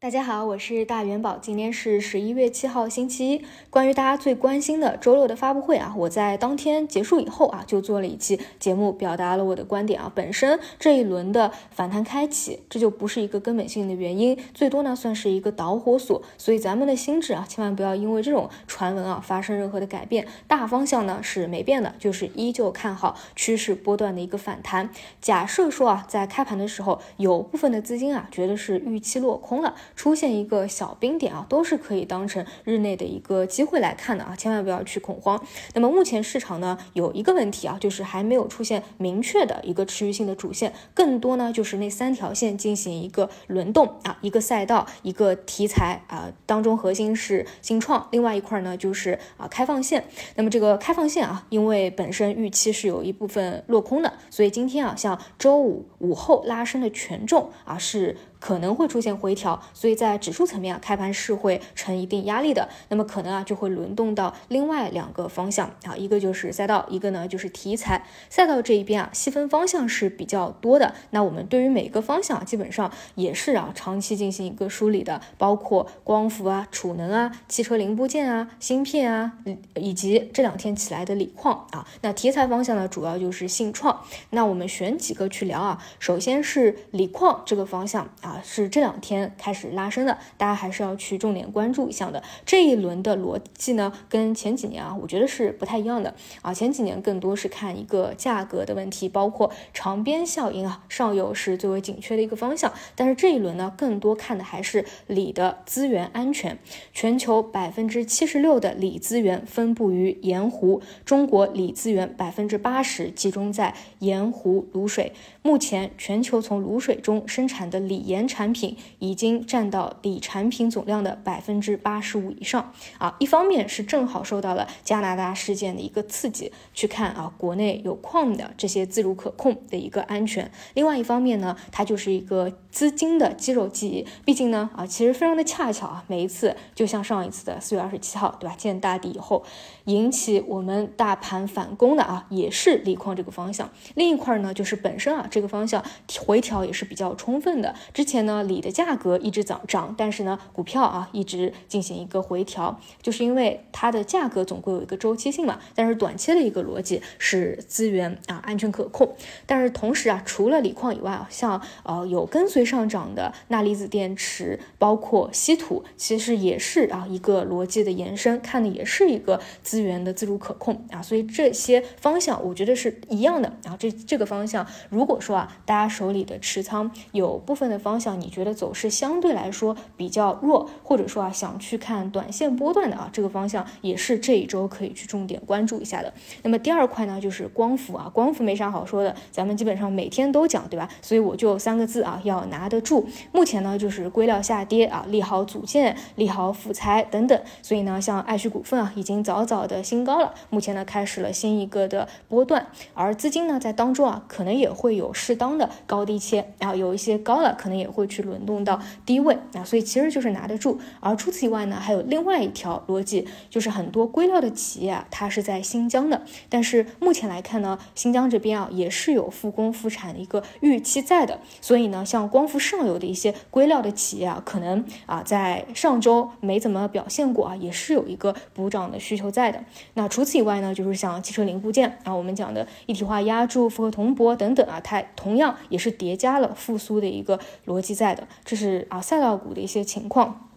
大家好，我是大元宝，今天是十一月七号，星期一。关于大家最关心的周六的发布会啊，我在当天结束以后啊，就做了一期节目，表达了我的观点啊。本身这一轮的反弹开启，这就不是一个根本性的原因，最多呢算是一个导火索。所以咱们的心智啊，千万不要因为这种传闻啊发生任何的改变。大方向呢是没变的，就是依旧看好趋势波段的一个反弹。假设说啊，在开盘的时候，有部分的资金啊觉得是预期落空了。出现一个小冰点啊，都是可以当成日内的一个机会来看的啊，千万不要去恐慌。那么目前市场呢有一个问题啊，就是还没有出现明确的一个持续性的主线，更多呢就是那三条线进行一个轮动啊，一个赛道，一个题材啊，当中核心是新创，另外一块呢就是啊开放线。那么这个开放线啊，因为本身预期是有一部分落空的，所以今天啊，像周五午后拉升的权重啊是。可能会出现回调，所以在指数层面啊，开盘是会成一定压力的。那么可能啊，就会轮动到另外两个方向啊，一个就是赛道，一个呢就是题材。赛道这一边啊，细分方向是比较多的。那我们对于每个方向基本上也是啊，长期进行一个梳理的，包括光伏啊、储能啊、汽车零部件啊、芯片啊，以及这两天起来的锂矿啊。那题材方向呢，主要就是信创。那我们选几个去聊啊，首先是锂矿这个方向。啊是这两天开始拉升的，大家还是要去重点关注一下的。这一轮的逻辑呢，跟前几年啊，我觉得是不太一样的啊。前几年更多是看一个价格的问题，包括长边效应啊，上游是最为紧缺的一个方向。但是这一轮呢，更多看的还是锂的资源安全。全球百分之七十六的锂资源分布于盐湖，中国锂资源百分之八十集中在盐湖卤水。目前全球从卤水中生产的锂盐。产品已经占到锂产品总量的百分之八十五以上啊！一方面是正好受到了加拿大事件的一个刺激，去看啊国内有矿的这些自主可控的一个安全；另外一方面呢，它就是一个资金的肌肉记忆。毕竟呢啊，其实非常的恰巧啊，每一次就像上一次的四月二十七号，对吧？见大底以后引起我们大盘反攻的啊，也是锂矿这个方向。另一块呢，就是本身啊这个方向回调也是比较充分的。之前呢，锂的价格一直涨涨，但是呢，股票啊一直进行一个回调，就是因为它的价格总归有一个周期性嘛。但是短期的一个逻辑是资源啊安全可控，但是同时啊，除了锂矿以外啊，像呃有跟随上涨的钠离子电池，包括稀土，其实也是啊一个逻辑的延伸，看的也是一个资源的自主可控啊。所以这些方向我觉得是一样的。然后这这个方向，如果说啊大家手里的持仓有部分的方，向你觉得走势相对来说比较弱，或者说啊想去看短线波段的啊，这个方向也是这一周可以去重点关注一下的。那么第二块呢，就是光伏啊，光伏没啥好说的，咱们基本上每天都讲，对吧？所以我就三个字啊，要拿得住。目前呢就是硅料下跌啊，利好组件、利好辅材等等，所以呢像爱旭股份啊已经早早的新高了，目前呢开始了新一个的波段，而资金呢在当中啊可能也会有适当的高低切，然后有一些高了可能也。会去轮动到低位啊，所以其实就是拿得住。而除此以外呢，还有另外一条逻辑，就是很多硅料的企业啊，它是在新疆的，但是目前来看呢，新疆这边啊也是有复工复产的一个预期在的。所以呢，像光伏上游的一些硅料的企业啊，可能啊在上周没怎么表现过啊，也是有一个补涨的需求在的。那除此以外呢，就是像汽车零部件啊，我们讲的一体化压铸、复合铜箔等等啊，它同样也是叠加了复苏的一个逻。逻辑在的，这是啊赛道股的一些情况。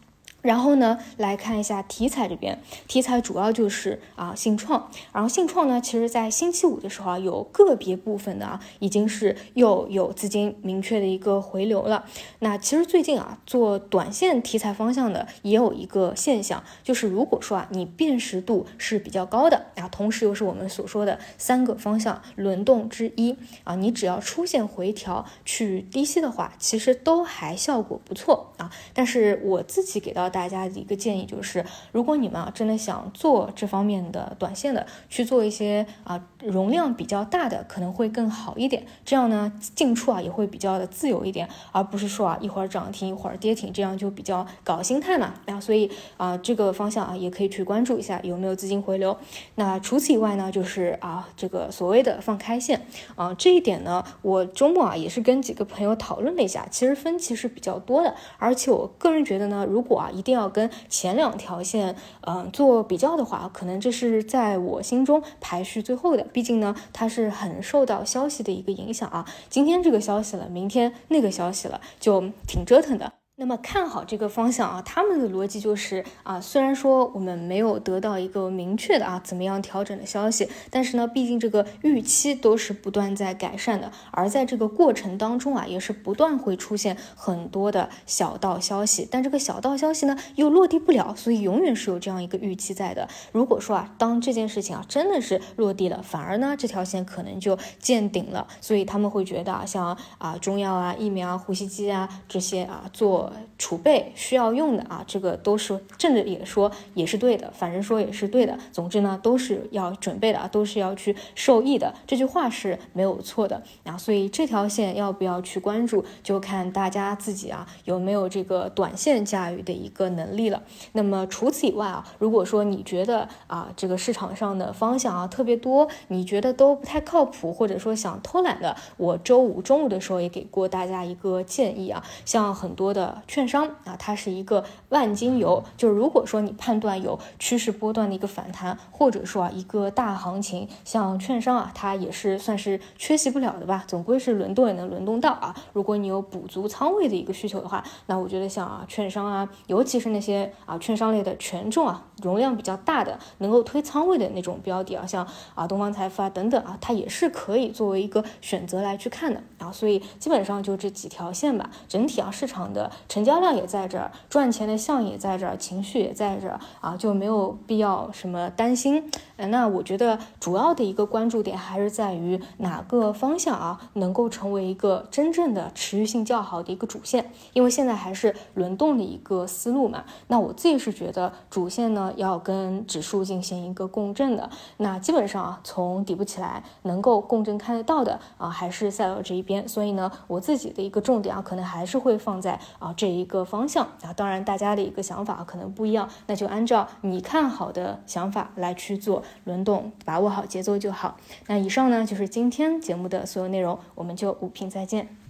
然后呢，来看一下题材这边，题材主要就是啊信创，然后信创呢，其实在星期五的时候啊，有个别部分的啊，已经是又有资金明确的一个回流了。那其实最近啊，做短线题材方向的也有一个现象，就是如果说啊，你辨识度是比较高的啊，同时又是我们所说的三个方向轮动之一啊，你只要出现回调去低吸的话，其实都还效果不错啊。但是我自己给到。大家的一个建议就是，如果你们啊真的想做这方面的短线的，去做一些啊容量比较大的，可能会更好一点。这样呢，进出啊也会比较的自由一点，而不是说啊一会儿涨停一会儿跌停，这样就比较搞心态嘛。啊，所以啊这个方向啊也可以去关注一下有没有资金回流。那除此以外呢，就是啊这个所谓的放开线啊这一点呢，我周末啊也是跟几个朋友讨论了一下，其实分歧是比较多的，而且我个人觉得呢，如果啊一定要跟前两条线嗯做比较的话，可能这是在我心中排序最后的，毕竟呢它是很受到消息的一个影响啊，今天这个消息了，明天那个消息了，就挺折腾的。那么看好这个方向啊，他们的逻辑就是啊，虽然说我们没有得到一个明确的啊怎么样调整的消息，但是呢，毕竟这个预期都是不断在改善的，而在这个过程当中啊，也是不断会出现很多的小道消息，但这个小道消息呢又落地不了，所以永远是有这样一个预期在的。如果说啊，当这件事情啊真的是落地了，反而呢这条线可能就见顶了，所以他们会觉得啊，像啊中药啊、疫苗啊、呼吸机啊这些啊做。储备需要用的啊，这个都是正着也说也是对的，反正说也是对的。总之呢，都是要准备的啊，都是要去受益的。这句话是没有错的啊，所以这条线要不要去关注，就看大家自己啊有没有这个短线驾驭的一个能力了。那么除此以外啊，如果说你觉得啊这个市场上的方向啊特别多，你觉得都不太靠谱，或者说想偷懒的，我周五中午的时候也给过大家一个建议啊，像很多的。券商啊，它是一个万金油，就是如果说你判断有趋势波段的一个反弹，或者说啊一个大行情，像券商啊，它也是算是缺席不了的吧，总归是轮动也能轮动到啊。如果你有补足仓位的一个需求的话，那我觉得像啊券商啊，尤其是那些啊券商类的权重啊，容量比较大的，能够推仓位的那种标的啊，像啊东方财富啊等等啊，它也是可以作为一个选择来去看的啊。所以基本上就这几条线吧，整体啊市场的成。交量也在这儿，赚钱的项也在这儿，情绪也在这儿啊，就没有必要什么担心。那我觉得主要的一个关注点还是在于哪个方向啊，能够成为一个真正的持续性较好的一个主线。因为现在还是轮动的一个思路嘛。那我自己是觉得主线呢要跟指数进行一个共振的。那基本上啊，从底部起来能够共振看得到的啊，还是赛道这一边。所以呢，我自己的一个重点啊，可能还是会放在啊这。一个方向啊，当然大家的一个想法可能不一样，那就按照你看好的想法来去做轮动，把握好节奏就好。那以上呢就是今天节目的所有内容，我们就五评再见。